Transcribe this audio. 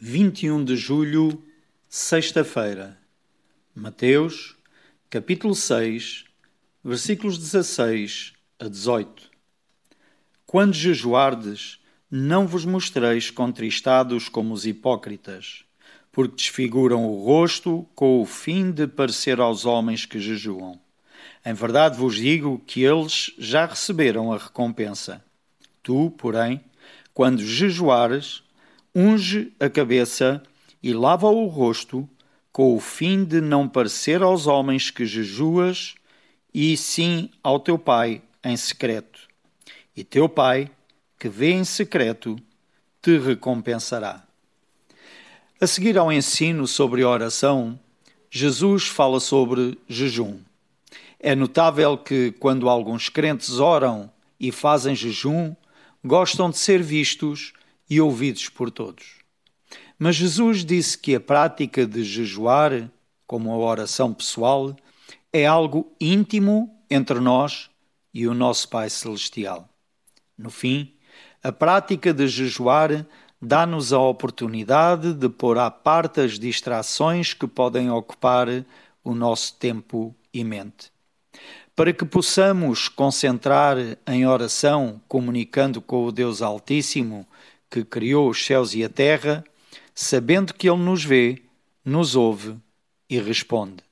21 de julho, sexta-feira. Mateus, capítulo 6, versículos 16 a 18. Quando jejuardes, não vos mostreis contristados como os hipócritas, porque desfiguram o rosto com o fim de parecer aos homens que jejuam. Em verdade vos digo que eles já receberam a recompensa. Tu, porém, quando jejuares, unge a cabeça e lava o rosto, com o fim de não parecer aos homens que jejuas, e sim ao teu Pai em secreto. E teu Pai, que vê em secreto, te recompensará. A seguir ao ensino sobre oração, Jesus fala sobre jejum. É notável que, quando alguns crentes oram e fazem jejum, gostam de ser vistos e ouvidos por todos. Mas Jesus disse que a prática de jejuar, como a oração pessoal, é algo íntimo entre nós e o nosso Pai Celestial. No fim, a prática de jejuar dá-nos a oportunidade de pôr à parte as distrações que podem ocupar o nosso tempo e mente. Para que possamos concentrar em oração, comunicando com o Deus Altíssimo que criou os céus e a terra, sabendo que Ele nos vê, nos ouve e responde.